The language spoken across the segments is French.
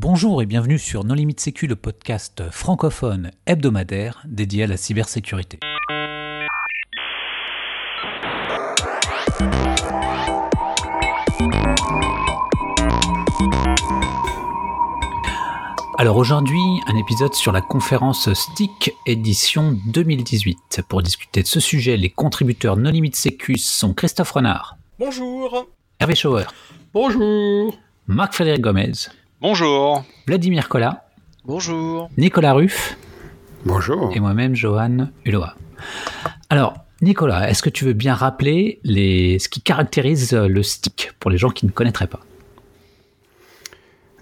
Bonjour et bienvenue sur Non Limite Sécu, le podcast francophone hebdomadaire dédié à la cybersécurité. Alors aujourd'hui, un épisode sur la conférence STIC édition 2018. Pour discuter de ce sujet, les contributeurs Non Limite Sécu sont Christophe Renard. Bonjour. Hervé Schauer. Bonjour. Marc-Frédéric Gomez. Bonjour. Vladimir Collat. Bonjour. Nicolas Ruff. Bonjour. Et moi-même, Johan Uloa. Alors, Nicolas, est-ce que tu veux bien rappeler les... ce qui caractérise le stick pour les gens qui ne connaîtraient pas?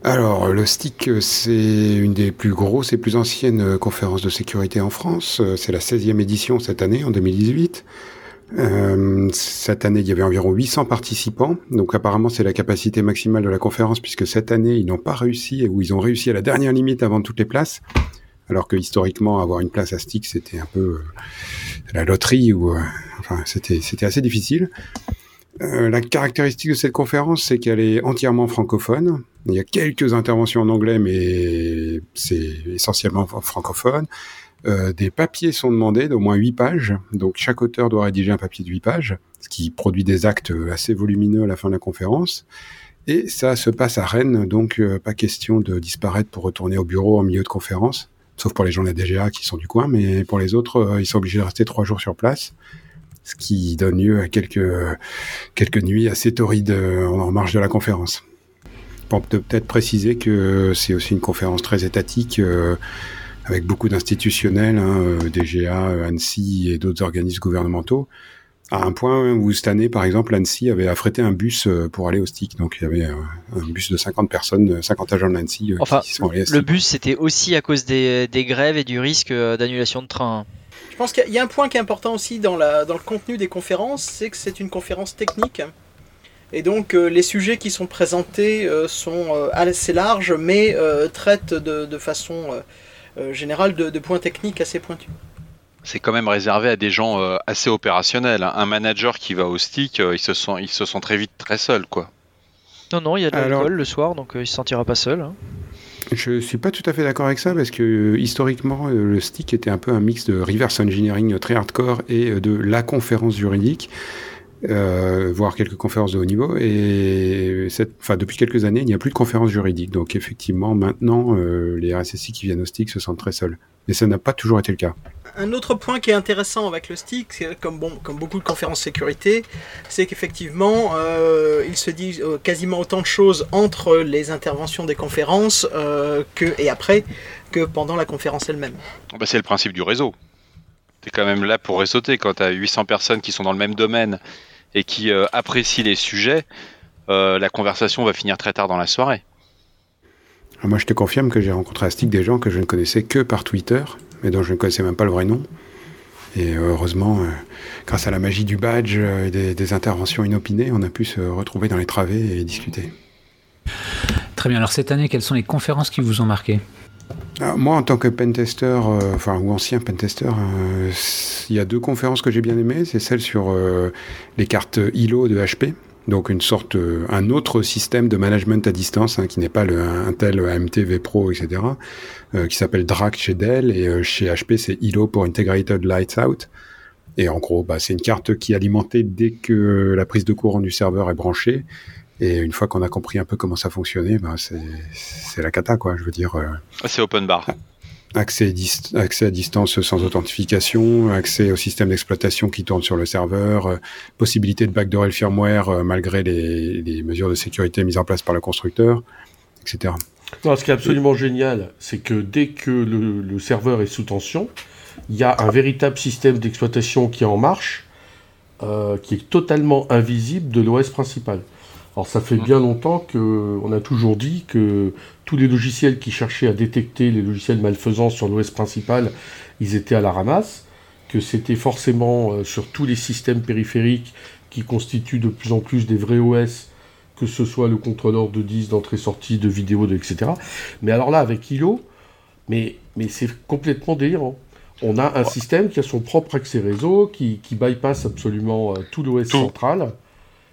Alors, le STIC, c'est une des plus grosses et plus anciennes conférences de sécurité en France. C'est la 16e édition cette année, en 2018. Euh, cette année, il y avait environ 800 participants. Donc apparemment, c'est la capacité maximale de la conférence, puisque cette année, ils n'ont pas réussi, ou ils ont réussi à la dernière limite avant toutes les places. Alors que historiquement, avoir une place à stick, c'était un peu euh, la loterie, ou euh, enfin, c'était c'était assez difficile. La caractéristique de cette conférence, c'est qu'elle est entièrement francophone. Il y a quelques interventions en anglais, mais c'est essentiellement francophone. Euh, des papiers sont demandés d'au moins 8 pages. Donc chaque auteur doit rédiger un papier de 8 pages, ce qui produit des actes assez volumineux à la fin de la conférence. Et ça se passe à Rennes, donc euh, pas question de disparaître pour retourner au bureau en milieu de conférence, sauf pour les gens de la DGA qui sont du coin, mais pour les autres, euh, ils sont obligés de rester trois jours sur place, ce qui donne lieu à quelques, quelques nuits assez torrides en marge de la conférence. Pour peut-être préciser que c'est aussi une conférence très étatique, avec beaucoup d'institutionnels, hein, DGA, ANSI et d'autres organismes gouvernementaux, à un point où cette année, par exemple, ANSI avait affrété un bus pour aller au stick. Donc il y avait un bus de 50 personnes, 50 agents de l'ANSI enfin, qui sont allés Le bus, c'était aussi à cause des, des, grèves et du risque d'annulation de train. Je pense qu'il y a un point qui est important aussi dans, la, dans le contenu des conférences, c'est que c'est une conférence technique. Et donc euh, les sujets qui sont présentés euh, sont euh, assez larges, mais traitent de, de façon générale de, de, points techniques assez pointus. C'est quand même réservé à des gens assez opérationnels. Un manager qui va au stick, ils, se sont, ils se sent très vite très seuls. Quoi. Non, non, il y a de l'alcool le soir, donc il ne se sentira pas seul. Hein. Je suis pas tout à fait d'accord avec ça parce que historiquement le stick était un peu un mix de reverse engineering très hardcore et de la conférence juridique euh, voire quelques conférences de haut niveau. Et cette, enfin, depuis quelques années, il n'y a plus de conférences juridiques. Donc effectivement, maintenant, euh, les RSSI qui viennent au stick se sentent très seuls. Mais ça n'a pas toujours été le cas. Un autre point qui est intéressant avec le stick, comme, bon, comme beaucoup de conférences sécurité, c'est qu'effectivement, euh, il se dit euh, quasiment autant de choses entre les interventions des conférences euh, que, et après que pendant la conférence elle-même. Bah, c'est le principe du réseau. Tu es quand même là pour réseauter quand tu as 800 personnes qui sont dans le même domaine et qui euh, apprécient les sujets, euh, la conversation va finir très tard dans la soirée. Alors moi, je te confirme que j'ai rencontré à Stick des gens que je ne connaissais que par Twitter, mais dont je ne connaissais même pas le vrai nom. Et heureusement, euh, grâce à la magie du badge et des, des, interventions inopinées, on a pu se retrouver dans les travées et discuter. Très bien. Alors cette année, quelles sont les conférences qui vous ont marqué alors, moi, en tant que pentester, euh, enfin, ou ancien pentester, euh, il y a deux conférences que j'ai bien aimées. C'est celle sur euh, les cartes ILO de HP, donc une sorte, un autre système de management à distance, hein, qui n'est pas le Intel AMT vPro, etc., qui s'appelle DRAC chez Dell, et chez HP, c'est ILO pour Integrated Lights Out. Et en gros, bah, c'est une carte qui est alimentée dès que la prise de courant du serveur est branchée. Et une fois qu'on a compris un peu comment ça fonctionnait, bah c'est la cata, quoi. Je veux dire. Euh, c'est open bar. Accès, accès, à distance sans authentification, accès au système d'exploitation qui tourne sur le serveur, euh, possibilité de backdoorer le firmware euh, malgré les, les, mesures de sécurité mises en place par le constructeur, etc. Non, ce qui est absolument Et... génial, c'est que dès que le, le, serveur est sous tension, il y a un véritable système d'exploitation qui est en marche, euh, qui est totalement invisible de l'OS principal. Alors ça fait bien longtemps qu'on a toujours dit que tous les logiciels qui cherchaient à détecter les logiciels malfaisants sur l'OS principal, ils étaient à la ramasse, que c'était forcément euh, sur tous les systèmes périphériques qui constituent de plus en plus des vrais OS, que ce soit le contrôleur de 10, d'entrée-sortie, de vidéo, de, etc. Mais alors là, avec ILO, mais, mais c'est complètement délirant. On a un système qui a son propre accès réseau, qui, qui bypass absolument euh, tout l'OS central.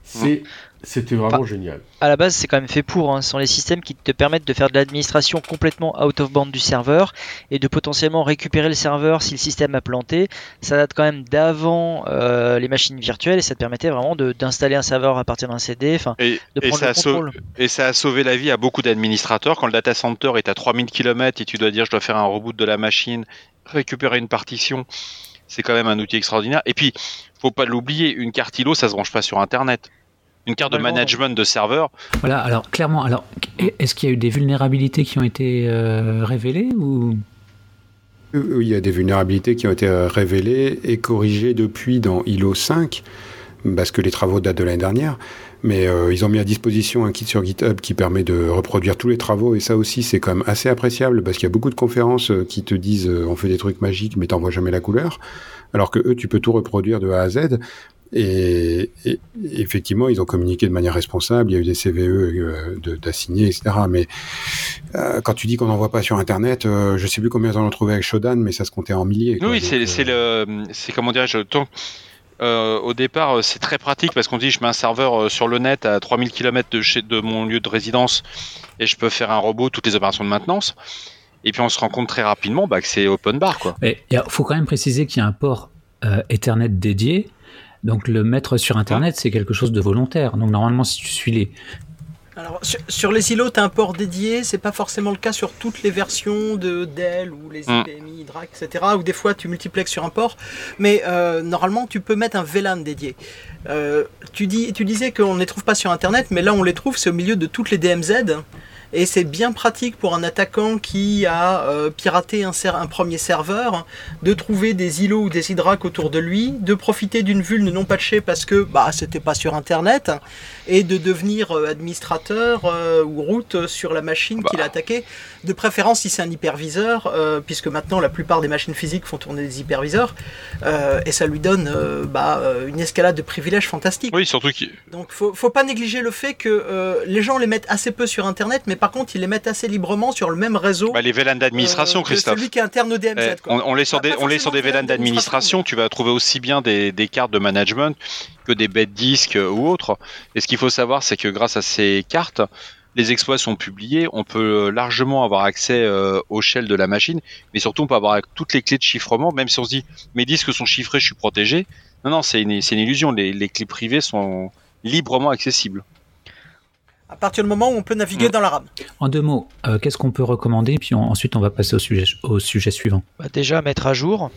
C'est C'était vraiment génial. À la base, c'est quand même fait pour. Hein. Ce sont les systèmes qui te permettent de faire de l'administration complètement out of band du serveur et de potentiellement récupérer le serveur si le système a planté. Ça date quand même d'avant euh, les machines virtuelles et ça te permettait vraiment de- d'installer un serveur à partir d'un CD. Enfin, Et, de et prendre ça le et ça a sauvé la vie à beaucoup d'administrateurs. Quand le data center est à 3000 km et tu dois dire je dois faire un reboot de la machine, récupérer une partition, c'est quand même un outil extraordinaire. Et puis, faut pas l'oublier, une carte ILO, ça se branche pas sur Internet. Une carte de management de serveur, Voilà, alors clairement, alors est-ce qu'il y a eu des vulnérabilités qui ont été euh, révélées ou? Euh, Il y a des vulnérabilités qui ont été euh, révélées et corrigées depuis dans ILO 5, parce que les travaux datent de l'année dernière. Mais euh, ils ont mis à disposition un kit sur GitHub qui permet de reproduire tous les travaux, et ça aussi c'est quand même assez appréciable, parce qu'il y a beaucoup de conférences euh, qui te disent euh, on fait des trucs magiques, mais t'envoies jamais la couleur, alors que eux tu peux tout reproduire de A à Z. Et, et- effectivement, ils ont communiqué de manière responsable. Il y a eu des CVE euh, de- d'assignés, etc. Mais euh, quand tu dis qu'on n'envoie pas sur Internet, euh, je sais plus combien ils en ont trouvé avec Shodan, mais ça se comptait en milliers. quoi. Oui, c'est euh, c'est le, c'est comment dirais-je, tant- euh, au départ, euh, c'est très pratique parce qu'on dit je mets un serveur euh, sur le net à 3000 km de chez de mon lieu de résidence et je peux faire un robot toutes les opérations de maintenance. Et puis on se rend compte très rapidement bah, que c'est open bar quoi. Il faut quand même préciser qu'il y a un port euh, Ethernet dédié. Donc le mettre sur Internet, c'est quelque chose de volontaire. Donc normalement, si tu suis les... Alors, sur, sur les îlots, tu as un port dédié, c'est pas forcément le cas sur toutes les versions de Dell ou les Mm. IPMI, Hydra, etc. Ou des fois tu multiplexes sur un port, mais euh, normalement tu peux mettre un VLAN dédié. Euh, tu, dis, tu disais qu'on ne les trouve pas sur Internet, mais là on les trouve, c'est au milieu de toutes les DMZ. Et c'est bien pratique pour un attaquant qui a euh, piraté un, premier serveur de trouver des îlots ou des hydracs autour de lui, de profiter d'une vulne non patchée parce que bah c'était pas sur internet et de devenir euh, administrateur euh, ou route sur la machine Bah. qu'il a attaquée. De préférence si c'est un hyperviseur, euh, puisque maintenant la plupart des machines physiques font tourner des hyperviseurs, et ça lui donne bah, une escalade de privilèges fantastique. Oui, surtout qu'il Donc faut, faut pas négliger le fait que les gens les mettent assez peu sur internet, mais par contre ils les mettent assez librement sur le même réseau. bah, les VLAN d'administration, euh, Christophe. Celui qui est interne au DMZ. Eh, quoi. on, on les Pas- des, on les sur des forcément VLAN d'administration, tu vas trouver aussi bien des, des cartes de management que des bêtes disques euh, ou autres. Et ce qu'il faut savoir, c'est que grâce à ces cartes, les exploits sont publiés, on peut euh, largement avoir accès euh, au shell de la machine, mais surtout on peut avoir toutes les clés de chiffrement, même si on se dit mes disques sont chiffrés, je suis protégé. Non, non, c'est une, une illusion, les, les clés privées sont librement accessibles. À partir du moment où on peut naviguer Mm. dans la RAM. En deux mots, euh, qu'est-ce qu'on peut recommander Puis on- ensuite, on va passer au sujet, au sujet suivant. Bah, déjà mettre à jour.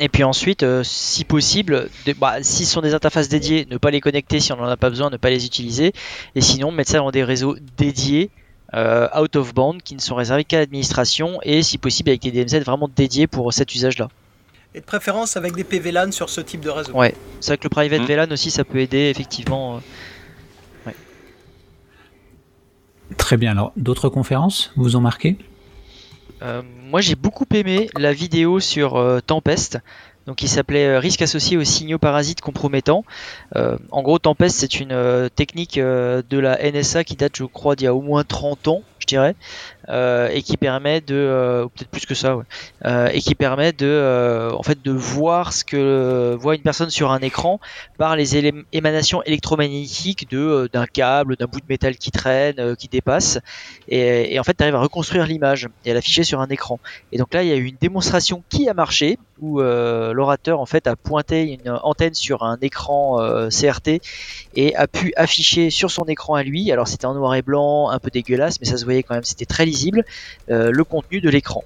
Et puis ensuite, euh, si possible, de- bah, si ce sont des interfaces dédiées, ne pas les connecter si on n'en a pas besoin, ne pas les utiliser. Et sinon, mettre ça dans des réseaux dédiés, euh, out of band, qui ne sont réservés qu'à l'administration, et si possible avec des DMZ vraiment dédiés pour cet usage-là. Et de préférence avec des PVLAN sur ce type de réseau. Ouais. C'est vrai que le private Mm. VLAN aussi, ça peut aider effectivement. euh. Très bien. Alors, d'autres conférences vous ont marqué Euh, moi, j'ai beaucoup aimé la vidéo sur euh, Tempest. Donc, qui s'appelait euh, Risque associé aux signaux parasites compromettants. En gros, Tempest, c'est une technique de la NSA qui date, je crois, d'il y a au moins 30 ans, je dirais, euh, et qui permet de, euh, peut-être plus que ça, euh, et qui permet de, en fait, de voir ce que voit une personne sur un écran par les émanations électromagnétiques de d'un câble, d'un bout de métal qui traîne, qui dépasse, et, en fait, tu arrives à reconstruire l'image et à l'afficher sur un écran. Et donc là, il y a eu une démonstration qui a marché, où l'orateur en fait a pointé une antenne sur un écran CRT et a pu afficher sur son écran à lui. Alors c'était en noir et blanc, un peu dégueulasse, mais ça se voyait quand même, c'était très lisible euh, le contenu de l'écran.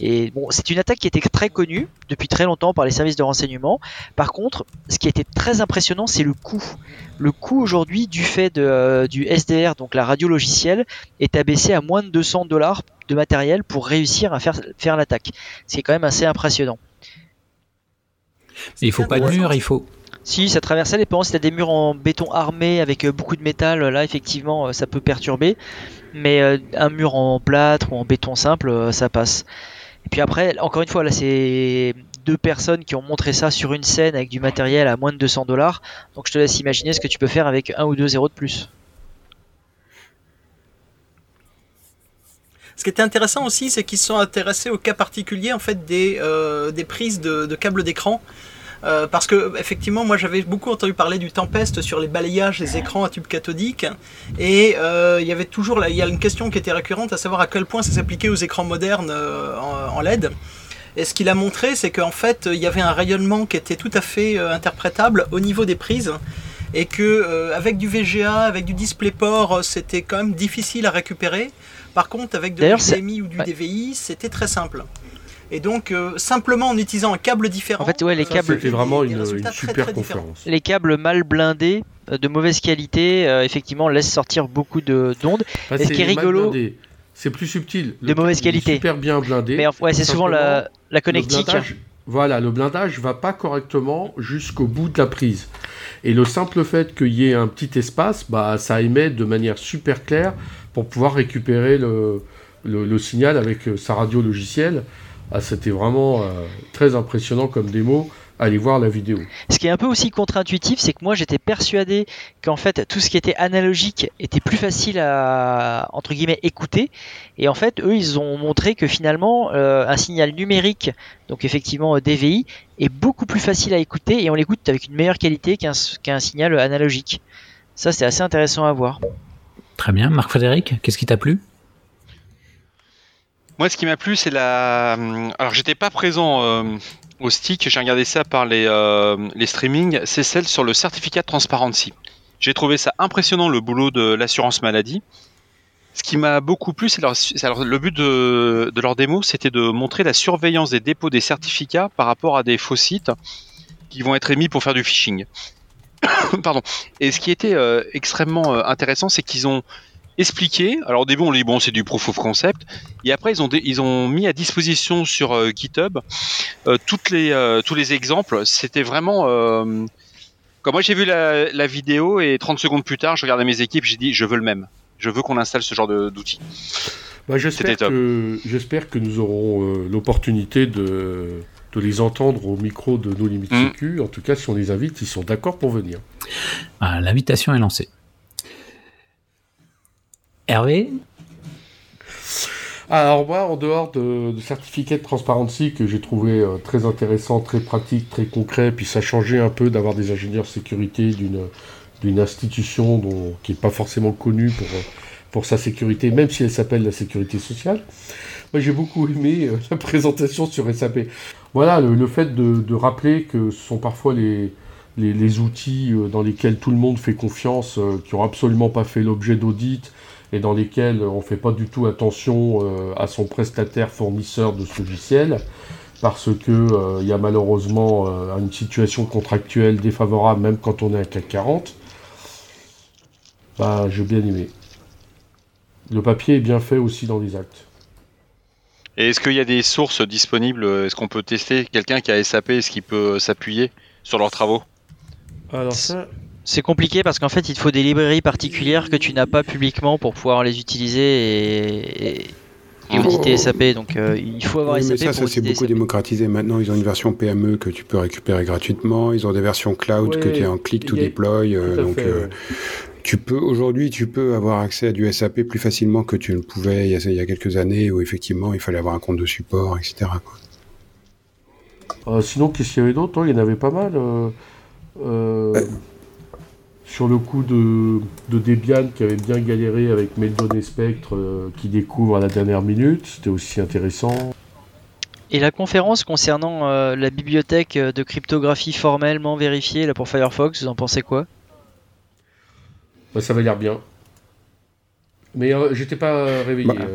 Et bon, c'est une attaque qui était très connue depuis très longtemps par les services de renseignement. Par contre, ce qui été très impressionnant, c'est le coût. Le coût aujourd'hui du fait de, euh, du SDR, donc la radio logicielle, est abaissé à moins de 200 dollars de matériel pour réussir à faire, faire l'attaque. Ce qui est quand même assez impressionnant. Et Il faut pas de mur, il faut. Si ça traverse, ça dépend. Si t'as des murs en béton armé avec euh, beaucoup de métal, là effectivement ça peut perturber. Mais euh, un mur en plâtre ou en béton simple, euh, ça passe. Et puis après, encore une fois, là c'est deux personnes qui ont montré ça sur une scène avec du matériel à moins de 200 dollars. Donc je te laisse imaginer ce que tu peux faire avec un ou deux zéros de plus. Ce qui était intéressant aussi, c'est qu'ils sont intéressés au cas particulier en fait des, euh, prises de câbles d'écran. Euh, parce que effectivement, moi j'avais beaucoup entendu parler du Tempest sur les balayages des écrans à tube cathodique, et euh, il y avait toujours il y a une question qui était récurrente, à savoir à quel point ça s'appliquait aux écrans modernes euh, en, LED. Et ce qu'il a montré, c'est qu'en fait, il y avait un rayonnement qui était tout à fait interprétable au niveau des prises, et que avec du VGA, avec du DisplayPort, c'était quand même difficile à récupérer. Par contre, avec de l'HDMI ou du DVI, c'était très simple. Et donc, euh, simplement en utilisant un câble différent. En fait, ouais, les câbles. C'était vraiment une, super conférence. Les câbles mal blindés, euh, de mauvaise qualité, euh, effectivement, laissent sortir beaucoup d'ondes. et ce qui est rigolo. C'est plus subtil. de mauvaise qualité. Super bien blindé. Mais ouais, c'est souvent la, la connectique. voilà, le blindage va pas correctement jusqu'au bout de la prise. Et le simple fait qu'il y ait un petit espace, bah, ça émet de manière super claire pour pouvoir récupérer le, le signal avec sa radio logicielle. Ah, c'était vraiment euh, très impressionnant comme démo. Allez voir la vidéo. Ce qui est un peu aussi contre-intuitif, c'est que moi j'étais persuadé qu'en fait tout ce qui était analogique était plus facile à entre guillemets écouter. Et en fait, eux ils ont montré que finalement euh, un signal numérique, donc effectivement euh, DVI, est beaucoup plus facile à écouter et on l'écoute avec une meilleure qualité qu'un signal analogique. Ça c'est assez intéressant à voir. Très bien, Marc Frédéric, qu'est-ce qui t'a plu? Moi, ce qui m'a plu, c'est la. Alors, j'étais pas présent euh, au stick, j'ai regardé ça par les, euh, les streamings. C'est celle sur le certificat de transparency. J'ai trouvé ça impressionnant le boulot de l'assurance maladie. Ce qui m'a beaucoup plu, c'est le but de, de leur démo, c'était de montrer la surveillance des dépôts des certificats par rapport à des faux sites qui vont être émis pour faire du phishing. Pardon. Et ce qui était euh, extrêmement intéressant, c'est qu'ils ont expliqué. Alors au début on dit bon c'est du proof of concept et après ils ont ils ont mis à disposition sur euh, GitHub euh, toutes les euh, tous les exemples. C'était vraiment quand moi j'ai vu la, vidéo et 30 secondes plus tard je regardais mes équipes j'ai dit je veux le même. Je veux qu'on installe ce genre d'outils. Bah, j'espère que j'espère que nous aurons l'opportunité de de les entendre au micro de nos limites mm. sécu. En tout cas, si on les invite, ils sont d'accord pour venir. Ah, l'invitation est lancée. Hervé alors moi, en dehors de, de certificat de transparency que j'ai trouvé euh, très intéressant, très pratique, très concret, puis ça changeait un peu d'avoir des ingénieurs sécurité d'une institution qui n'est pas forcément connue pour, pour sa sécurité, même si elle s'appelle la sécurité sociale. Moi j'ai beaucoup aimé euh, la présentation sur SAP. Voilà, le, fait de, rappeler que ce sont parfois les, les, les, outils euh, dans lesquels tout le monde fait confiance, qui n'ont absolument pas fait l'objet d'audit, et dans lesquels on ne fait pas du tout attention euh, à son prestataire fournisseur de ce logiciel parce que il euh, y a malheureusement euh, une situation contractuelle défavorable même quand on est à CAC 40. Bah, j'ai bien aimé. Le papier est bien fait aussi dans les actes. Et est-ce qu'il y a des sources disponibles Est-ce qu'on peut tester quelqu'un qui a SAP Est-ce qu'il peut s'appuyer sur leurs travaux? Alors ça, c'est compliqué parce qu'en fait, il te faut des librairies particulières que tu n'as pas publiquement pour pouvoir les utiliser et, auditer SAP. Donc, euh, il faut avoir SAP. Mais ça, ça s'est beaucoup démocratisé. Maintenant, ils ont une version PME que tu peux récupérer gratuitement. Ils ont des versions cloud que tu es en click to deploy. Euh, donc, euh, tu peux aujourd'hui, tu peux avoir accès à du SAP plus facilement que tu ne pouvais il y a, il y a quelques années où effectivement il fallait avoir un compte de support, etc. sinon, qu'est-ce qu'il y avait d'autre Il y en avait pas mal. Sur le coup de, Debian qui avait bien galéré avec Meldon et Spectre euh, qui découvre à la dernière minute, c'était aussi intéressant. Et la conférence concernant euh, la bibliothèque de cryptographie formellement vérifiée là, pour Firefox, vous en pensez quoi? Bah, Ça va l'air bien. Mais euh, j'étais pas réveillé. Bah.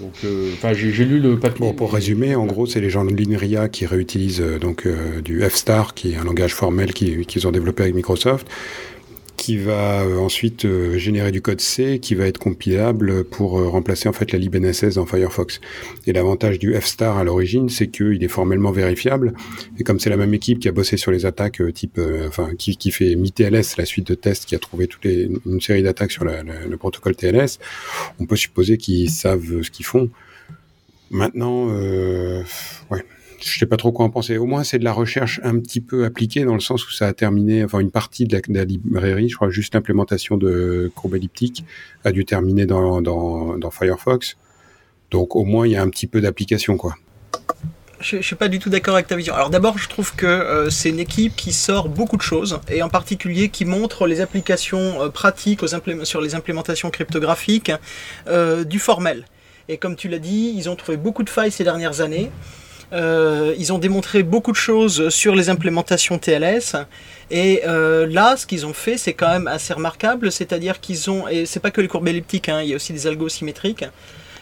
donc, j'ai lu le papier. Bon, pour résumer, en gros, c'est les gens de l'INRIA qui réutilisent donc du F-Star, qui est un langage formel qu'ils ont développé avec Microsoft, qui va euh, ensuite euh, générer du code C qui va être compilable pour euh, remplacer en fait la libNSS dans Firefox. Et l'avantage du F-star à l'origine, c'est qu'il est formellement vérifiable. Et comme c'est la même équipe qui a bossé sur les attaques type, enfin, qui, qui fait MiTLS, la suite de tests qui a trouvé une série d'attaques sur le protocole TLS, on peut supposer qu'ils savent ce qu'ils font. Maintenant, ouais, je sais pas trop quoi en penser. Au moins, c'est de la recherche un petit peu appliquée dans le sens où ça a terminé, enfin une partie de la, librairie, je crois juste l'implémentation de courbe elliptique a dû terminer dans, dans, Firefox. Donc au moins, il y a un petit peu d'application, quoi. je, suis pas du tout d'accord avec ta vision. Alors d'abord, je trouve que euh, c'est une équipe qui sort beaucoup de choses, et en particulier qui montre les applications euh, pratiques sur les implémentations cryptographiques euh, du formel. Et comme tu l'as dit, ils ont trouvé beaucoup de failles ces dernières années. Ils ont démontré beaucoup de choses sur les implémentations TLS. Et là, ce qu'ils ont fait, c'est quand même assez remarquable. C'est-à-dire qu'ils ont, et c'est pas que les courbes elliptiques, hein, il y a aussi des algos symétriques.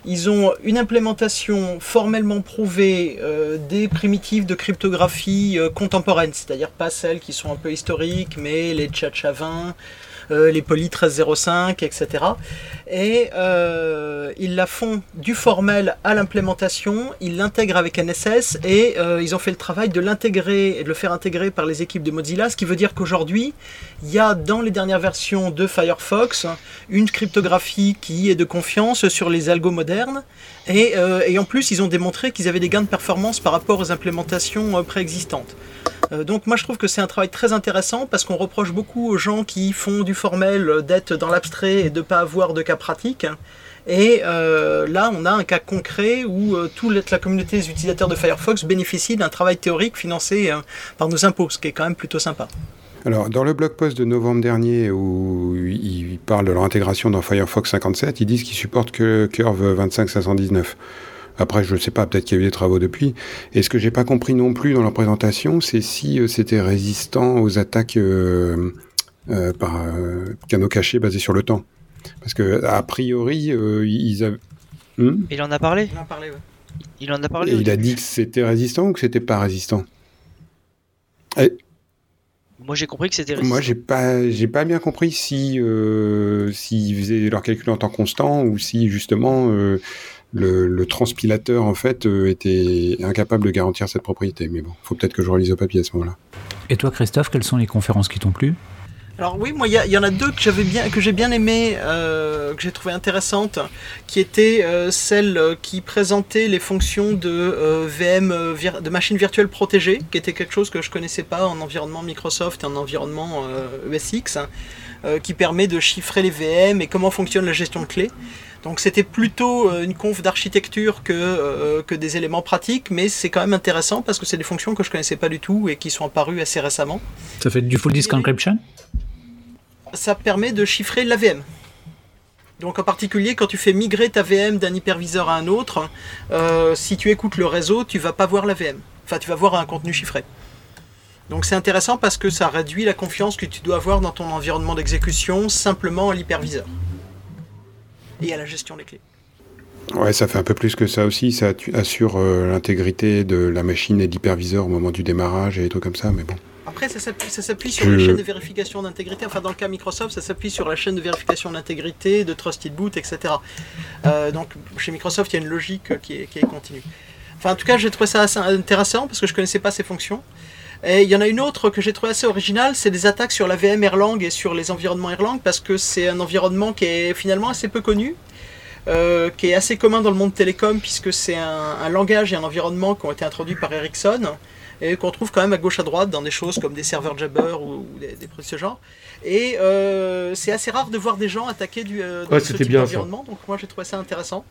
Ils ont une implémentation formellement prouvée euh, des primitives de cryptographie euh, contemporaines, c'est-à-dire pas celles qui sont un peu historiques, mais les Tchatchavin, euh, les Poly 1305, etc. Et euh, ils la font du formel à l'implémentation, ils l'intègrent avec NSS et euh, ils ont fait le travail de l'intégrer et de le faire intégrer par les équipes de Mozilla, ce qui veut dire qu'aujourd'hui, il y a dans les dernières versions de Firefox une cryptographie qui est de confiance sur les algos modernes. Et, et en plus, ils ont démontré qu'ils avaient des gains de performance par rapport aux implémentations préexistantes. Euh, donc moi je trouve que c'est un travail très intéressant parce qu'on reproche beaucoup aux gens qui font du formel d'être dans l'abstrait et de ne pas avoir de cas pratique. Et euh, là, on a un cas concret où euh, toute la communauté des utilisateurs de Firefox bénéficie d'un travail théorique financé par nos impôts, ce qui est quand même plutôt sympa. Alors, dans le blog post de novembre dernier, où ils parlent de leur intégration dans Firefox 57, ils disent qu'ils supportent que Curve 25519. Après, je ne sais pas, peut-être qu'il y a eu des travaux depuis. Et ce que j'ai pas compris non plus dans leur présentation, c'est si euh, c'était résistant aux attaques euh, euh, par canaux cachés basés sur le temps. Parce que a priori, ils avaient. Hmm? Il en a parlé? Il en a parlé, ouais. Il en a parlé. il a dit que c'était résistant ou que c'était pas résistant? Moi j'ai compris que c'était résistant. Moi j'ai pas j'ai pas bien compris si euh, s'ils faisaient leur calcul en temps constant ou si justement le, transpilateur en fait euh, était incapable de garantir cette propriété. Mais bon, faut peut-être que je relise au papier à ce moment-là. Et toi, Christophe, quelles sont les conférences qui t'ont plu? Alors oui, moi il y, en a deux que j'avais bien, que j'ai bien aimé, euh, que j'ai trouvé intéressantes, qui étaient euh, celles qui présentaient les fonctions de VM, de machines virtuelles protégées, qui était quelque chose que je connaissais pas en environnement Microsoft et en environnement ESX, e qui permet de chiffrer les VM et comment fonctionne la gestion de clés. Donc c'était plutôt euh, une conf d'architecture que, euh, que des éléments pratiques, mais c'est quand même intéressant parce que c'est des fonctions que je connaissais pas du tout et qui sont apparues assez récemment. Ça fait du full disk encryption? Ça permet de chiffrer la VM. Donc en particulier quand tu fais migrer ta VM d'un hyperviseur à un autre, euh, si tu écoutes le réseau, tu vas pas voir la VM. Enfin, tu vas voir un contenu chiffré. Donc c'est intéressant parce que ça réduit la confiance que tu dois avoir dans ton environnement d'exécution simplement à l'hyperviseur et à la gestion des clés. Ouais, ça fait un peu plus que ça aussi. Ça assure euh, l'intégrité de la machine et de l'hyperviseur au moment du démarrage et des trucs comme ça, mais bon. Après, ça s'appuie sur les chaînes de vérification d'intégrité. Enfin, dans le cas Microsoft, ça s'appuie sur la chaîne de vérification d'intégrité, de Trusted Boot, etc. Euh, donc, chez Microsoft, il y a une logique qui est, qui est continue. Enfin, en tout cas, j'ai trouvé ça assez intéressant parce que je connaissais pas ces fonctions. Et il y en a une autre que j'ai trouvé assez originale, c'est des attaques sur la VM Erlang et sur les environnements Erlang, parce que c'est un environnement qui est finalement assez peu connu, euh, qui est assez commun dans le monde télécom, puisque c'est un, langage et un environnement qui ont été introduits par Ericsson, et qu'on trouve quand même à gauche à droite dans des choses comme des serveurs Jabber ou, des, des de ce genre. Et euh, c'est assez rare de voir des gens attaquer du, euh, ce type d'environnement, donc moi j'ai trouvé ça intéressant.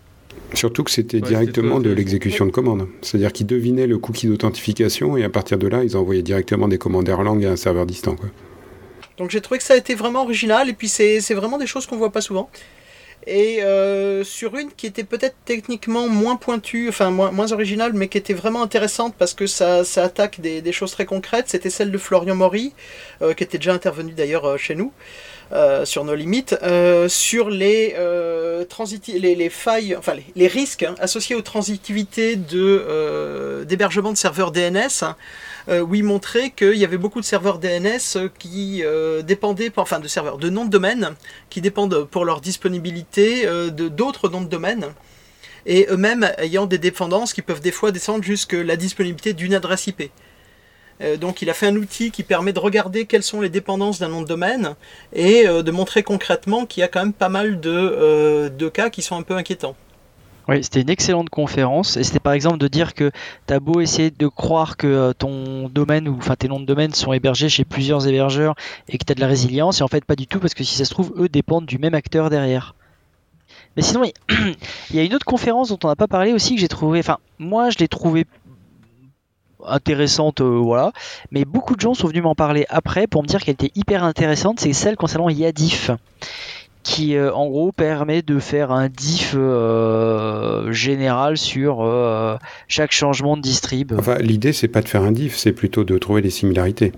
Surtout que c'était directement de l'exécution de commandes. C'est-à-dire qu'ils devinaient le cookie d'authentification et à partir de là, ils envoyaient directement des commandes Erlang à un serveur distant. Donc j'ai trouvé que ça a été vraiment original et puis c'est vraiment des choses qu'on voit pas souvent. Et euh, sur une qui était peut-être techniquement moins pointue, enfin moins, moins originale, mais qui était vraiment intéressante parce que ça, ça attaque des, choses très concrètes, c'était celle de Florian Maury, euh, qui était déjà intervenu d'ailleurs euh, chez nous. Euh, sur nos limites, euh, sur les, euh, les, les, risques hein, associés aux transitivités d'hébergement de serveurs DNS, hein, où il montrait qu'il y avait beaucoup de serveurs DNS qui dépendaient, enfin de serveurs, de noms de domaine, qui dépendent pour leur disponibilité de d'autres noms de domaine et eux-mêmes ayant des dépendances qui peuvent des fois descendre jusqu'à la disponibilité d'une adresse IP. Euh, donc il a fait un outil qui permet de regarder quelles sont les dépendances d'un nom de domaine et euh, de montrer concrètement qu'il y a quand même pas mal de, euh, de cas qui sont un peu inquiétants. Oui, c'était une excellente conférence. Et c'était par exemple de dire que tu as beau essayer de croire que ton domaine ou enfin tes noms de domaine sont hébergés chez plusieurs hébergeurs et que tu as de la résilience, et en fait pas du tout parce que si ça se trouve, eux dépendent du même acteur derrière. Mais sinon, il y a une autre conférence dont on n'a pas parlé aussi que j'ai trouvé. Enfin, moi je l'ai trouvé intéressante, voilà. Mais beaucoup de gens sont venus m'en parler après pour me dire qu'elle était hyper intéressante. C'est celle concernant Yadif qui en gros permet de faire un diff général sur chaque changement de distrib. Enfin, l'idée c'est pas de faire un diff, c'est plutôt de trouver des similarités.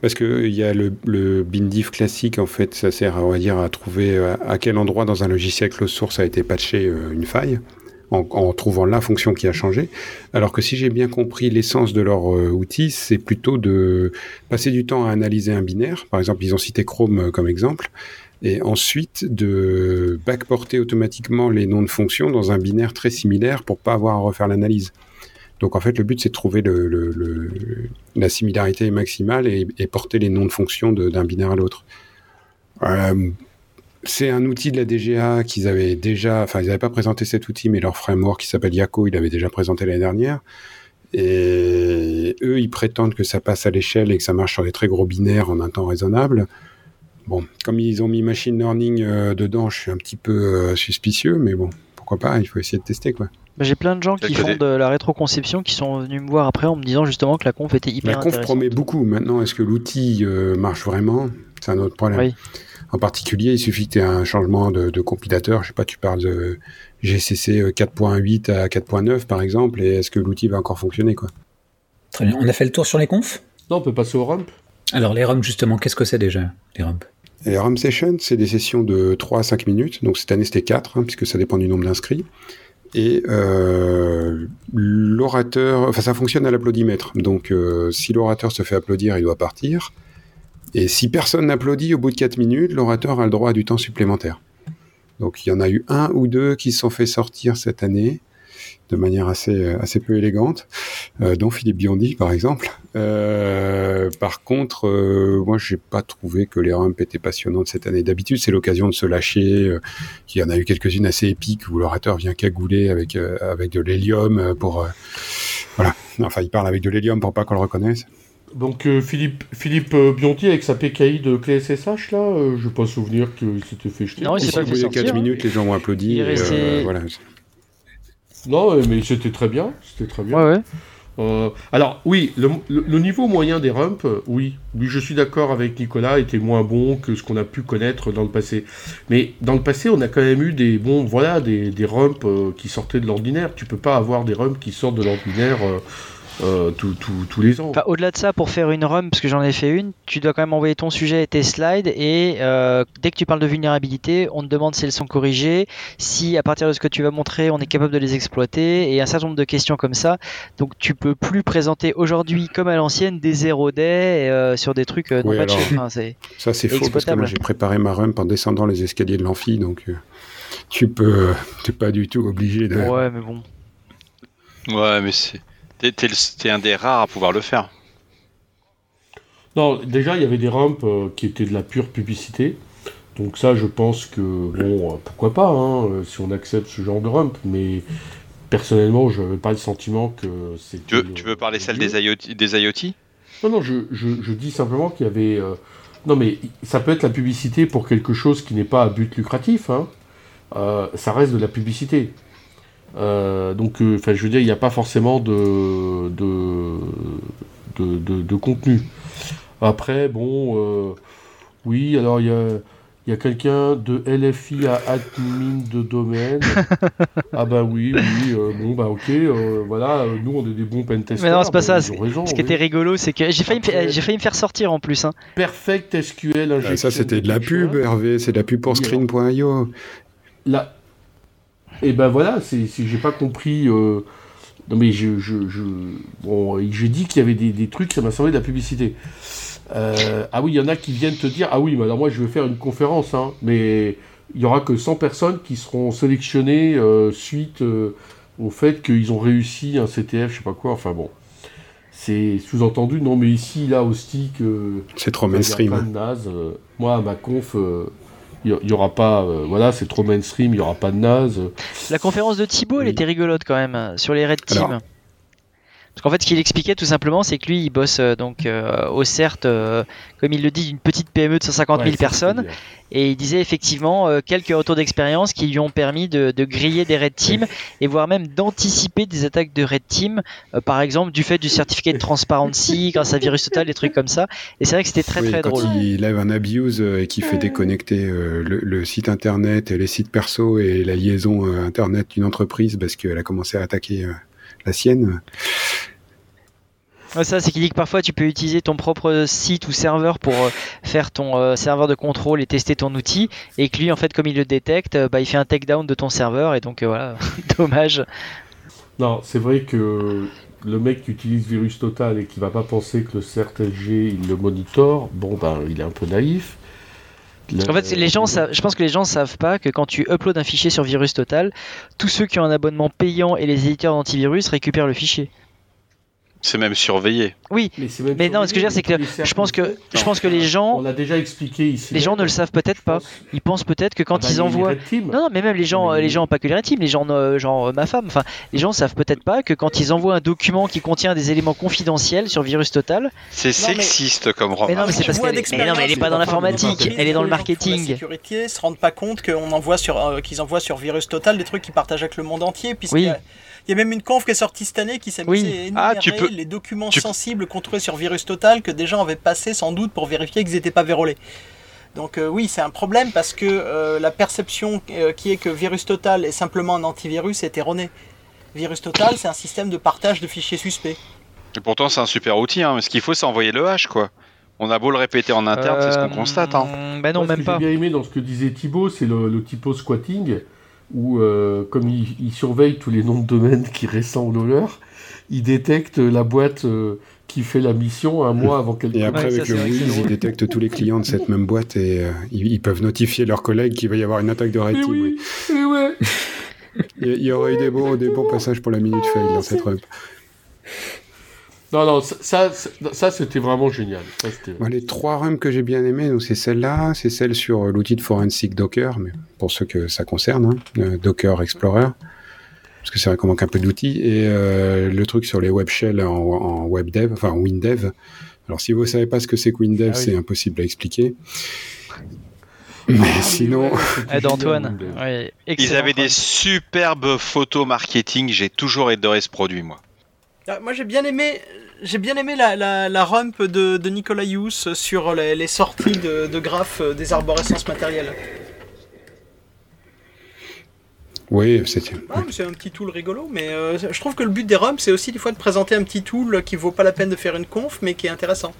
Parce qu'il y a le, le bindiff classique, en fait, ça sert, va dire, à trouver à, quel endroit dans un logiciel close source a été patché euh, une faille, en, trouvant la fonction qui a changé. Alors que si j'ai bien compris l'essence de leur euh, outil, c'est plutôt de passer du temps à analyser un binaire. Par exemple, ils ont cité Chrome euh, comme exemple. Et ensuite, de backporter automatiquement les noms de fonctions dans un binaire très similaire pour pas avoir à refaire l'analyse. Donc en fait, le but c'est de trouver la similarité maximale et, porter les noms de fonctions d'un binaire à l'autre. Euh, c'est un outil de la DGA qu'ils avaient déjà, enfin ils n'avaient pas présenté cet outil, mais leur framework qui s'appelle Yako, ils l'avaient déjà présenté l'année dernière. Et eux, ils prétendent que ça passe à l'échelle et que ça marche sur des très gros binaires en un temps raisonnable. Bon, comme ils ont mis machine learning euh, dedans, je suis un petit peu euh, suspicieux, mais bon, pourquoi pas, il faut essayer de tester quoi. Bah, j'ai plein de gens qui font de la rétroconception qui sont venus me voir après en me disant justement que la conf était hyper intéressante. La conf promet beaucoup. Maintenant, est-ce que l'outil euh, marche vraiment? C'est un autre problème. En particulier, il suffit que tu aies un changement de, compilateur. Je sais pas, tu parles de GCC 4.8 à 4.9 par exemple, et est-ce que l'outil va encore fonctionner quoi? Très bien. On a fait le tour sur les confs? Non, on peut passer au rump. Alors les rump justement, qu'est-ce que c'est déjà les rump? Les rump sessions, c'est des sessions de 3 à 5 minutes. Donc cette année, c'était 4, hein, puisque ça dépend du nombre d'inscrits. Et euh, l'orateur, enfin ça fonctionne à l'applaudimètre. Donc euh, si l'orateur se fait applaudir, il doit partir. Et si personne n'applaudit au bout de 4 minutes, l'orateur a le droit à du temps supplémentaire. Donc il y en a eu un ou deux qui se sont fait sortir cette année de manière assez, euh, assez peu élégante, euh, dont Philippe Biondi par exemple. Euh, par contre, euh, moi j'ai pas trouvé que les rumps étaient passionnantes cette année. D'habitude c'est l'occasion de se lâcher. Il y en a eu quelques-unes assez épiques où l'orateur vient cagouler avec avec de l'hélium pour voilà. Enfin il parle avec de l'hélium pour pas qu'on le reconnaisse. Donc Philippe, Philippe Bionti avec sa PKI de clé SSH là, je n'ai pas souvenir qu'il s'était fait jeter. Non, il s'est pas fait 4 minutes, les gens ont applaudi. voilà. Non, mais c'était très bien. C'était très bien. Ouais, ouais. Euh, alors oui, le, niveau moyen des rumps, euh, oui, oui, je suis d'accord avec Nicolas, était moins bon que ce qu'on a pu connaître dans le passé. Mais dans le passé, on a quand même eu des bons, voilà, des, des rumps euh, qui sortaient de l'ordinaire. Tu peux pas avoir des rumps qui sortent de l'ordinaire euh, tous les ans. Au-delà de ça, pour faire une run, parce que j'en ai fait une, tu dois quand même envoyer ton sujet et tes slides. Et euh, dès que tu parles de vulnérabilité, on te demande si elles sont corrigées, si à partir de ce que tu vas montrer, on est capable de les exploiter, et un certain nombre de questions comme ça. Donc tu peux plus présenter aujourd'hui, comme à l'ancienne, des 0 day euh, sur des trucs non ça c'est faux parce que moi j'ai préparé ma run en descendant les escaliers de l'amphi, donc tu peux, t'es pas du tout obligé de. Ouais, mais bon. Ouais, mais c'est. T'es un des rares à pouvoir le faire. Non, déjà, il y avait des ramps euh, qui étaient de la pure publicité. Donc ça, je pense que, bon, euh, pourquoi pas, hein, euh, si on accepte ce genre de ramp, mais personnellement, je n'avais pas le sentiment que c'est... Tu, tu, veux parler celle des IoT, des IoT? Non, non, je, je, dis simplement qu'il y avait... non, mais ça peut être la publicité pour quelque chose qui n'est pas à but lucratif, hein. ça reste de la publicité. Euh, donc, euh, enfin, je veux dire, il n'y a pas forcément de de, de, contenu. Après, bon, euh, oui, alors il y a, y a quelqu'un de LFI à admin de domaine. ah bah oui, oui, bon bah ok, voilà, nous on est des bons pentesters. Mais non, c'est pas ça. ce qui était rigolo, c'est que j'ai failli, j'ai failli me faire sortir en plus. Hein. Perfect SQL injection. ça c'était de la pub, Hervé, c'est de la pub pour screen.io. La, et ben voilà, c'est, j'ai pas compris. Euh, non mais je, je, je bon, j'ai dit qu'il y avait des, des, trucs, ça m'a semblé de la publicité. Euh, ah oui, il y en a qui viennent te dire, ah oui, mais alors moi je vais faire une conférence, hein, mais il y aura que 100 personnes qui seront sélectionnées euh, suite au fait qu'ils ont réussi un CTF, je sais pas quoi, enfin bon. C'est sous-entendu, non mais ici, là, au stick... c'est trop mainstream. moi, à ma conf, il y, aura pas euh, voilà c'est trop mainstream il y aura pas de naze. La conférence de Thibaut elle était rigolote quand même sur les red teams Parce qu'en fait, ce qu'il expliquait tout simplement, c'est que lui, il bosse euh, donc euh, au CERT, euh, comme il le dit, d'une petite PME de 150 000 Ouais, ça, personnes. Et il disait effectivement euh, quelques retours d'expérience qui lui ont permis de, de griller des red teams et voire même d'anticiper des attaques de red team, euh, par exemple du fait du certificat de transparency grâce à Virus Total, des trucs comme ça. Et c'est vrai que c'était très Oui, très quand drôle. il lève un abuse euh, et qui fait déconnecter euh, le, le site internet et les sites perso et la liaison euh, internet d'une entreprise parce qu'elle a commencé à attaquer euh, la sienne. Ouais, ça, c'est qu'il dit que parfois tu peux utiliser ton propre site ou serveur pour euh, faire ton euh, serveur de contrôle et tester ton outil, et que lui, en fait, comme il le détecte, euh, bah, il fait un takedown de ton serveur, et donc voilà, dommage. Non, c'est vrai que le mec qui utilise Virus Total et qui va pas penser que le CERT-LG il le monitore, bon ben il est un peu naïf. Qu'en fait, je pense que les gens savent pas que quand tu uploads un fichier sur Virus Total, tous ceux qui ont un abonnement payant et les éditeurs d'antivirus récupèrent le fichier. C'est même surveillé. Oui, Mais, c'est même mais non, ce que je veux dire, c'est que les je pense que je pense que les gens, On l'a déjà expliqué ici. les gens ne le savent peut-être pas. Ils pensent peut-être que quand Ah bah, ils a les envoient. Non, non, mais même les gens, Mais- les gens, pas que les intimes, les gens, euh, genre euh, ma femme, enfin, les gens savent peut-être pas que quand ils envoient un document qui contient des éléments confidentiels sur Virus Total, C'est mais- sexiste comme mais non, remarque. mais c'est parce qu'elle est, mais non, mais elle est pas dans l'informatique, elle est dans le Les marketing. sécurité se rendent pas compte qu'on envoie sur, euh, qu'ils envoient sur Virus Total des trucs qu'ils partagent avec le monde entier, puisqu'il Oui. y a- il y, a même une conf qui est sortie cette année qui Oui. énumérer Ah, tu peux- les documents tu- sensibles qu'on trouvait sur Virus Total que des gens avaient passé sans doute pour vérifier qu'ils n'étaient pas vérolés. Donc euh, oui, c'est un problème parce que euh, la perception euh, qui est que Virus Total est simplement un antivirus est erronée. Virus Total, c'est un système de partage de fichiers suspects. Et pourtant, c'est un super outil. Hein. Mais ce qu'il faut, c'est envoyer le hash, quoi. On a beau le répéter en interne, c'est ce qu'on constate. Hein. Bah non, Moi, ce même que pas. J'ai bien aimé dans ce que disait Thibaut, c'est le, le typo squatting, où euh, comme il, il surveille tous les noms de domaine qui ressemblent aux leurs, il détecte la boîte euh, qui fait la mission un mois avant qu'elle Et après, Ouais, avec le Wiz, ils détectent tous les clients de cette même boîte et euh, ils, ils peuvent notifier leurs collègues qu'il va y avoir une attaque de Red Mais Team. oui, oui. mais ouais. Il y- il y aurait eu des bons, des bons passages pour la minute fail dans cette run. Non, non, ça, ça, ça, c'était vraiment génial. Ça, les trois runs que j'ai bien aimés, donc c'est celle-là, c'est celle sur l'outil de forensic Docker, mais pour ceux que ça concerne, hein, euh, Docker Explorer, parce que c'est vrai qu'on manque un peu d'outils, et euh, le truc sur les web shells en, en web dev, enfin en WinDev. Alors si vous savez pas ce que c'est que WinDev, Ah oui. c'est impossible à expliquer. Mais sinon, C'était Aide Antoine. Ils avaient des superbes photos marketing. J'ai toujours adoré ce produit, moi. Ah, Moi j'ai bien aimé, j'ai bien aimé la, la, la rump de, de Nicolas Yous sur les, les sorties de, de graphes euh, des arborescences matérielles. Oui, c'est un petit tool rigolo, mais euh, je trouve que le but des rumps c'est aussi des fois de présenter un petit tool qui vaut pas la peine de faire une conf mais qui est intéressant.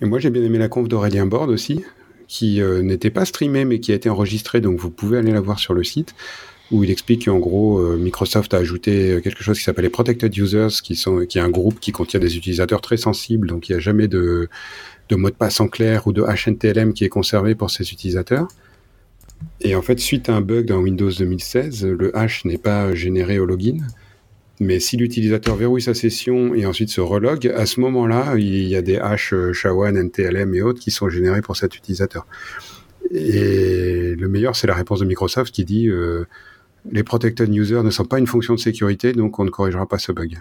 Et moi, j'ai bien aimé la conf d'Aurélien Borde aussi, qui euh, n'était pas streamée, mais qui a été enregistrée, donc vous pouvez aller la voir sur le site, où il explique qu'en gros, euh, Microsoft a ajouté quelque chose qui s'appelle les Protected Users, qui, sont, qui est un groupe qui contient des utilisateurs très sensibles, donc il n'y a jamais de, de mot de passe en clair ou de HNTLM qui est conservé pour ces utilisateurs. Et en fait, suite à un bug dans Windows 2016, le hash n'est pas généré au login. Mais si l'utilisateur verrouille sa session et ensuite se relog, à ce moment-là, il y a des hashes euh, SHA-1, NTLM et autres qui sont générés pour cet utilisateur. Et le meilleur, c'est la réponse de Microsoft qui dit euh, les protected users ne sont pas une fonction de sécurité, donc on ne corrigera pas ce bug.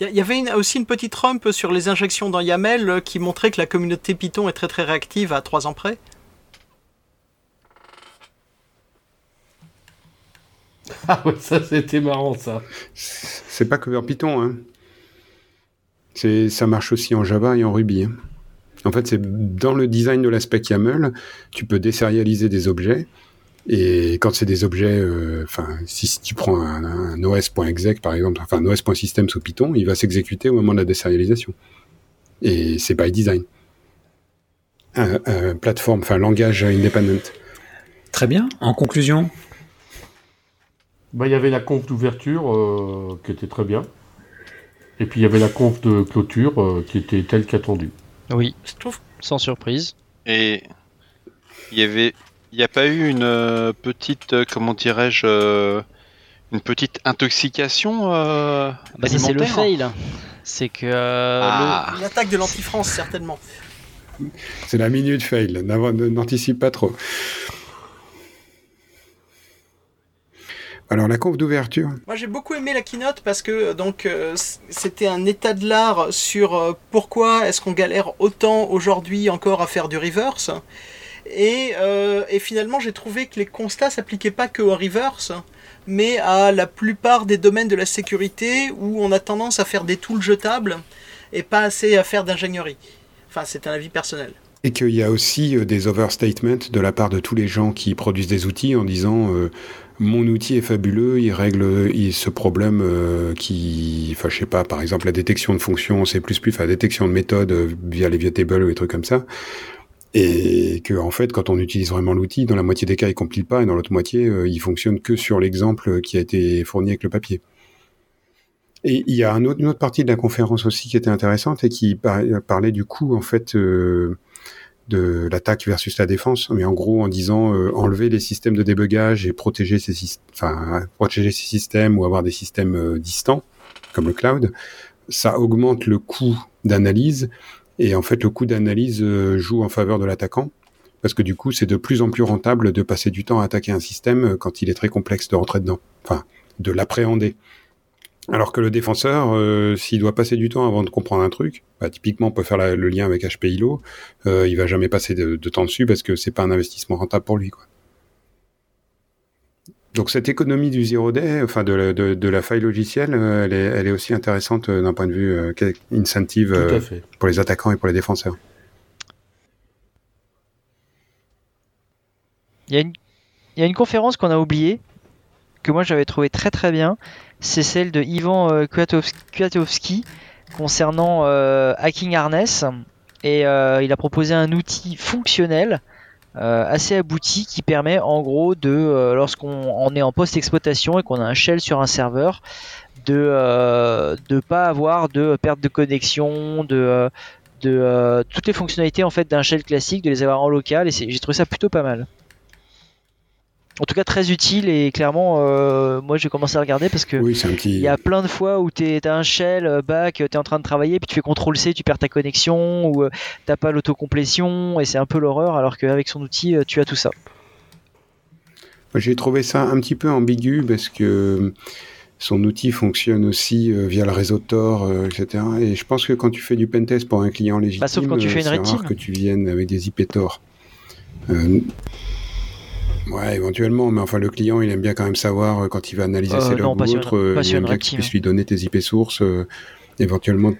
Il y, avait aussi une petite rump sur les injections dans YAML euh, qui montrait que la communauté Python est très très réactive à 3 ans près. Ah ouais, ça, c'était marrant, ça. C'est pas que vers Python, hein. C'est, ça marche aussi en Java et en Ruby. hein. En fait, c'est dans le design de l'aspect YAML, tu peux désérialiser des objets. Et quand c'est des objets, euh, enfin, si, si tu prends un, un os.exec par exemple, enfin un os.system sous Python, il va s'exécuter au moment de la désérialisation. Et c'est by design. Un, un plateforme, enfin langage independent. Très bien. En conclusion, Bah, il y avait la conf d'ouverture euh, qui était très bien. Et puis il y avait la conf de clôture euh, qui était telle qu'attendue. Oui, Je trouve sans surprise. Et il y avait, il n'y a pas eu une euh, petite, euh, comment dirais-je, euh, une petite intoxication euh, Bah, c'est le fail. C'est que euh, Ah. une attaque de l'anti-France certainement. C'est la minute fail, n'anticipe pas trop. Alors la conf d'ouverture. Moi j'ai beaucoup aimé la keynote parce que donc euh, c'était un état de l'art sur euh, pourquoi est-ce qu'on galère autant aujourd'hui encore à faire du reverse. Et, euh, et finalement j'ai trouvé que les constats s'appliquaient pas que au reverse, mais à la plupart des domaines de la sécurité où on a tendance à faire des tools jetables et pas assez à faire d'ingénierie. Enfin c'est un avis personnel. Et qu'il y a aussi euh, des overstatements de la part de tous les gens qui produisent des outils en disant euh, mon outil est fabuleux, il règle ce problème euh, qui, enfin je sais pas, par exemple la détection de fonctions C++, enfin la détection de méthodes via les tables ou des trucs comme ça. Et que en fait, quand on utilise vraiment l'outil, dans la moitié des cas, il compile pas, et dans l'autre moitié, euh, il fonctionne que sur l'exemple qui a été fourni avec le papier. Et il y a une autre partie de la conférence aussi qui était intéressante et qui par- parlait du coup en fait de l'attaque versus la défense, mais en gros en disant euh, enlever les systèmes de débugage et protéger ces, systèmes ou avoir des systèmes euh, distants comme le cloud, ça augmente le coût d'analyse et en fait le coût d'analyse euh, joue en faveur de l'attaquant parce que du coup c'est de plus en plus rentable de passer du temps à attaquer un système quand il est très complexe de rentrer dedans, enfin de l'appréhender. Alors que le défenseur, euh, s'il doit passer du temps avant de comprendre un truc, bah, typiquement on peut faire la- le lien avec HP ILO, euh, il va jamais passer de, de temps dessus parce que c'est pas un investissement rentable pour lui. Quoi. Donc cette économie du zero day, enfin de la, de, de la faille logicielle, euh, elle, est, elle est aussi intéressante euh, d'un point de vue euh, incentive euh, pour les attaquants et pour les défenseurs. Il y, a une, il y a une conférence qu'on a oubliée, que moi j'avais trouvé très très bien. C'est celle de Ivan euh, Kwiatowski- concernant euh, Hacking Harness. Et euh, il a proposé un outil fonctionnel assez abouti qui permet en gros de, lorsqu'on on est en post-exploitation et qu'on a un shell sur un serveur, de de pas avoir de perte de connexion, de de toutes les fonctionnalités en fait d'un shell classique, de les avoir en local et j'ai trouvé ça plutôt pas mal. En tout cas très utile et clairement euh, moi j'ai commencé à regarder parce que Oui, petit. il y a plein de fois où tu as un shell euh, back, tu es en train de travailler, puis tu fais CTRL C, tu perds ta connexion, ou euh, t'as pas l'autocomplétion, et c'est un peu l'horreur, alors qu'avec son outil, tu as tout ça. J'ai trouvé ça un petit peu ambigu parce que son outil fonctionne aussi via le réseau Tor, etc. Et je pense que quand tu fais du pentest pour un client légitime, Bah, sauf quand tu fais une rare que tu viennes avec des IP Tor. Euh, ouais, éventuellement, mais enfin le client, il aime bien quand même savoir euh, quand il va analyser Euh, ses logs ou autre, euh, il aime bien que tu puisses lui donner tes IP sources, euh, éventuellement.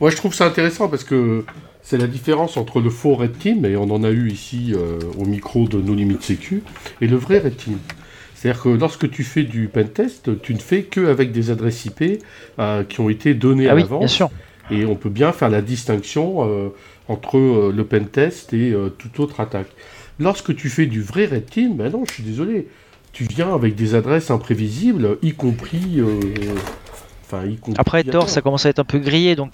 Moi, je trouve ça intéressant parce que c'est la différence entre le faux Red Team, et on en a eu ici euh, au micro de No Limit Sécu, et le vrai Red Team. C'est-à-dire que lorsque tu fais du pentest, tu ne fais qu'avec des adresses IP euh, qui ont été données Ah à oui, bien l'avance. sûr. Et on peut bien faire la distinction euh, entre euh, le pentest et euh, toute autre attaque. Lorsque tu fais du vrai Red Team, ben non, je suis désolé. Tu viens avec des adresses imprévisibles, y compris. euh, Enfin, y compris Après, Tor. ça commence à être un peu grillé, donc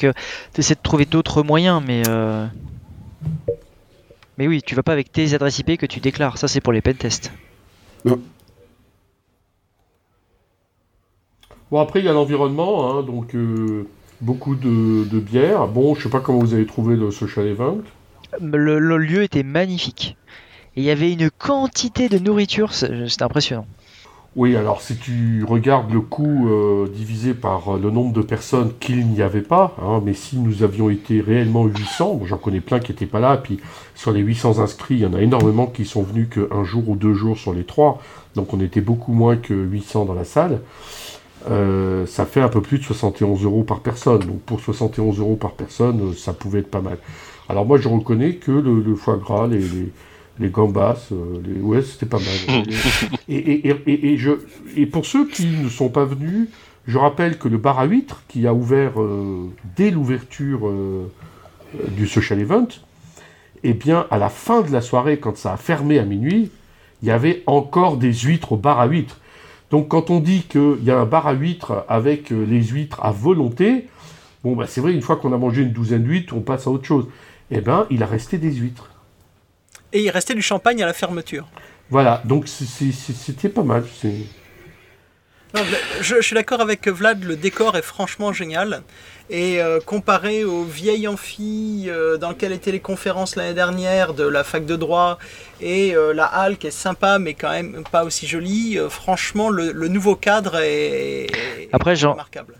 tu essaies de trouver d'autres moyens, mais. euh, Mais oui, tu vas pas avec tes adresses IP que tu déclares, ça c'est pour les pentests. Bon, après, il y a l'environnement, hein, donc euh, beaucoup de, de bière. Bon, je sais pas comment vous avez trouvé le social event. Le, le lieu était magnifique. Et il y avait une quantité de nourriture, c'est- impressionnant. Oui, alors si tu regardes le coût euh, divisé par euh, le nombre de personnes qu'il n'y avait pas, hein, mais si nous avions été réellement 800, bon, j'en connais plein qui n'étaient pas là, puis sur les 800 inscrits, il y en a énormément qui sont venus qu'un jour ou deux jours sur les trois, donc on était beaucoup moins que 800 dans la salle. Euh, ça fait un peu plus de 71 euros par personne. Donc pour 71 euros par personne, ça pouvait être pas mal. Alors moi je reconnais que le, foie gras, les, les gambas, euh, les... ouais c'était pas mal. et, et, et, et, et je, et pour ceux qui ne sont pas venus, je rappelle que le bar à huîtres, qui a ouvert euh, dès l'ouverture euh, du social event, eh bien à la fin de la soirée, quand ça a fermé à minuit, il y avait encore des huîtres au bar à huîtres. Donc quand on dit qu'il y a un bar à huîtres avec euh, les huîtres à volonté, bon bah c'est vrai, une fois qu'on a mangé une douzaine d'huîtres, on passe à autre chose. Eh ben, il a resté des huîtres. Et il restait du champagne à la fermeture. Voilà, donc c'était pas mal. Non, je, je suis d'accord avec Vlad, le décor est franchement génial. Et euh, comparé au vieil amphi euh, dans lequel étaient les conférences l'année dernière de la fac de droit et euh, la halle qui est sympa mais quand même pas aussi jolie, franchement le, le, nouveau cadre est, Après, remarquable.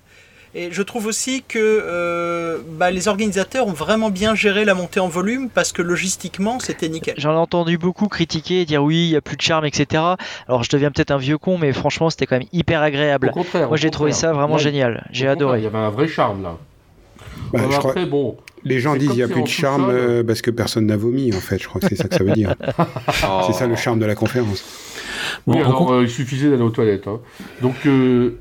Et je trouve aussi que bah, les organisateurs ont vraiment bien géré la montée en volume parce que logistiquement c'était nickel. J'en ai entendu beaucoup critiquer, dire oui, il n'y a plus de charme, etc. Alors je deviens peut-être un vieux con, mais franchement c'était quand même hyper agréable. Au contraire, Moi j'ai trouvé ça vraiment génial. J'ai adoré. Il y avait un vrai charme là. Bah, je crois- après, bon. Les gens disent il n'y a plus de charme sous-sol- euh, parce que personne n'a vomi, en fait. Je crois que c'est ça que ça veut dire. C'est ça le charme de la conférence. Bon, oui, en alors con- euh, il suffisait d'aller aux toilettes. hein. Donc, euh,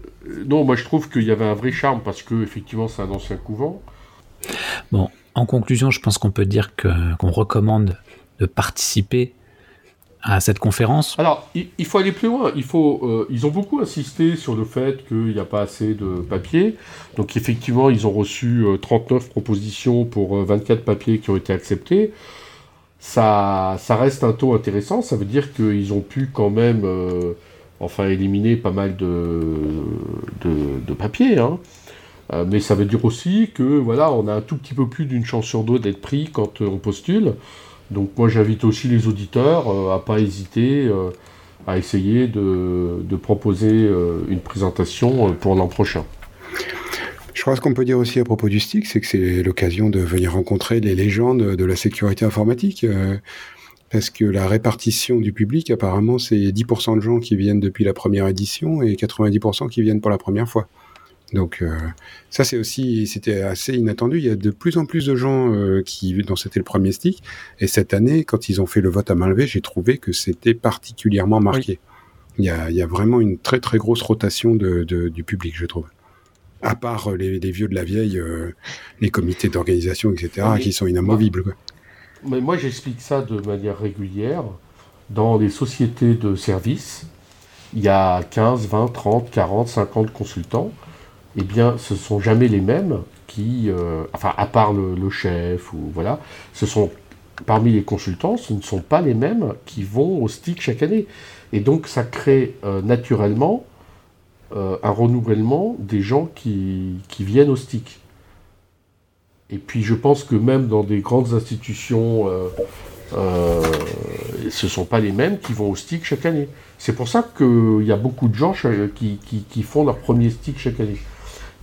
non, moi je trouve qu'il y avait un vrai charme parce que effectivement c'est un ancien couvent. Bon, en conclusion, je pense qu'on peut dire que- qu'on recommande de participer à cette conférence. Alors, il, il faut aller plus loin. Il faut, euh, ils ont beaucoup insisté sur le fait qu'il n'y a pas assez de papier. Donc, effectivement, ils ont reçu euh, 39 propositions pour euh, 24 papiers qui ont été acceptés. Ça, ça reste un taux intéressant. Ça veut dire qu'ils ont pu quand même, euh, enfin, éliminer pas mal de, de, papiers. hein. Euh, mais ça veut dire aussi que, voilà, on a un tout petit peu plus d'une chance sur deux d'être pris quand euh, on postule. Donc moi j'invite aussi les auditeurs euh, à pas hésiter euh, à essayer de, de proposer une présentation pour l'an prochain. Je crois ce qu'on peut dire aussi à propos du stick, c'est que c'est l'occasion de venir rencontrer les légendes de la sécurité informatique. Parce que la répartition du public, apparemment, c'est 10% de gens qui viennent depuis la première édition et 90% qui viennent pour la première fois. Donc euh, ça c'est aussi c'était assez inattendu. Il y a de plus en plus de gens euh, qui dont c'était le premier stick et cette année quand ils ont fait le vote à main levée, j'ai trouvé que c'était particulièrement marqué. Il, y a, il y a vraiment une très très grosse rotation de, de- du public, je trouve. À part euh, les, les vieux de la vieille, euh, les comités d'organisation, etc., Oui. qui sont inamovibles. Quoi. Mais moi j'explique ça de manière régulière. Dans les sociétés de services, il y a 15, 20, 30, 40, 50 consultants. Eh bien, ce sont jamais les mêmes qui, euh, enfin, à part le, chef ou voilà, ce sont parmi les consultants, ce ne sont pas les mêmes qui vont au stick chaque année. Et donc, ça crée euh, naturellement euh, un renouvellement des gens qui, qui viennent au stick. Et puis, je pense que même dans des grandes institutions, euh, euh, ce ne sont pas les mêmes qui vont au stick chaque année. C'est pour ça qu'il y a beaucoup de gens qui, qui- qui font leur premier stick chaque année.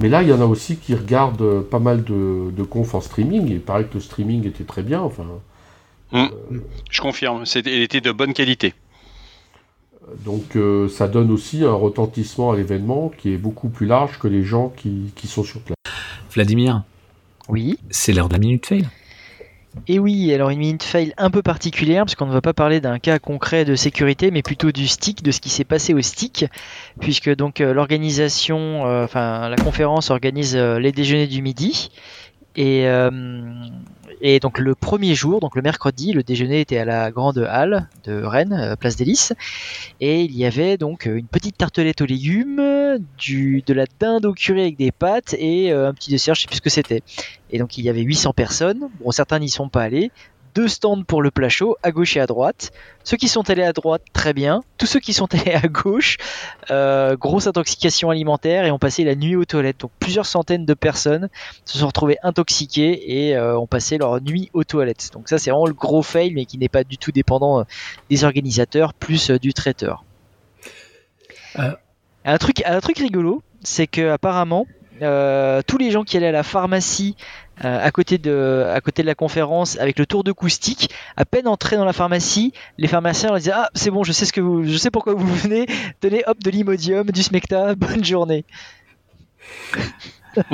Mais là, il y en a aussi qui regardent pas mal de, de confs en streaming. Et il paraît que le streaming était très bien. Enfin, Je confirme, c'était- il était de bonne qualité. donc euh, ça donne aussi un retentissement à l'événement qui est beaucoup plus large que les gens qui, qui sont sur place. Vladimir, Oui. c'est l'heure de la minute fail. Et oui, alors une minute fail un peu particulière, parce qu'on ne va pas parler d'un cas concret de sécurité, mais plutôt du stick, de ce qui s'est passé au stick, puisque donc euh, l'organisation, euh, enfin la conférence organise euh, les déjeuners du midi, et, euh, et donc le premier jour, donc le mercredi, le déjeuner était à la grande halle de Rennes, euh, place des Lys, et il y avait donc euh, une petite tartelette aux légumes, du, de la dinde au curry avec des pâtes et un petit dessert, je sais plus ce que c'était. Et donc il y avait 800 personnes. Bon, certains n'y sont pas allés. Deux stands pour le plat chaud, à gauche et à droite. Ceux qui sont allés à droite, très bien. Tous ceux qui sont allés à gauche, euh, grosse intoxication alimentaire et ont passé la nuit aux toilettes. Donc plusieurs centaines de personnes se sont retrouvées intoxiquées et euh, ont passé leur nuit aux toilettes. Donc ça c'est vraiment le gros fail, mais qui n'est pas du tout dépendant euh, des organisateurs plus du traiteur. Euh. Un truc, un truc rigolo, c'est que apparemment tous les gens qui allaient à la pharmacie euh, à, côté de, à côté de la conférence avec le tour de coustique, à peine entrés dans la pharmacie, les pharmaciens leur disaient Ah, c'est bon, je sais, ce que vous, je sais pourquoi vous venez, tenez hop de l'imodium, du smecta, bonne journée.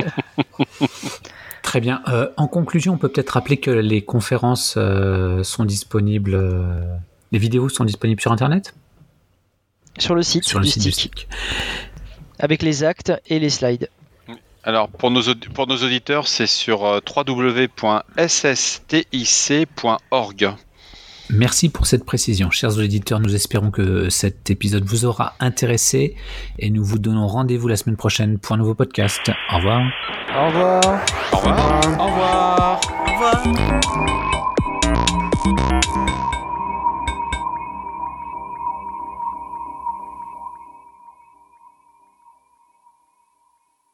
Très bien. Euh, en conclusion, on peut peut-être rappeler que les conférences euh, sont disponibles, euh, les vidéos sont disponibles sur Internet? Sur le site, Sur le du, site du stick. avec les actes et les slides. Alors, pour nos, pour nos auditeurs, c'est sur euh, www.sstic.org. Merci pour cette précision. Chers auditeurs, nous espérons que cet épisode vous aura intéressé et nous vous donnons rendez-vous la semaine prochaine pour un nouveau podcast. Au revoir. Au revoir. Au revoir. Au revoir. Au revoir.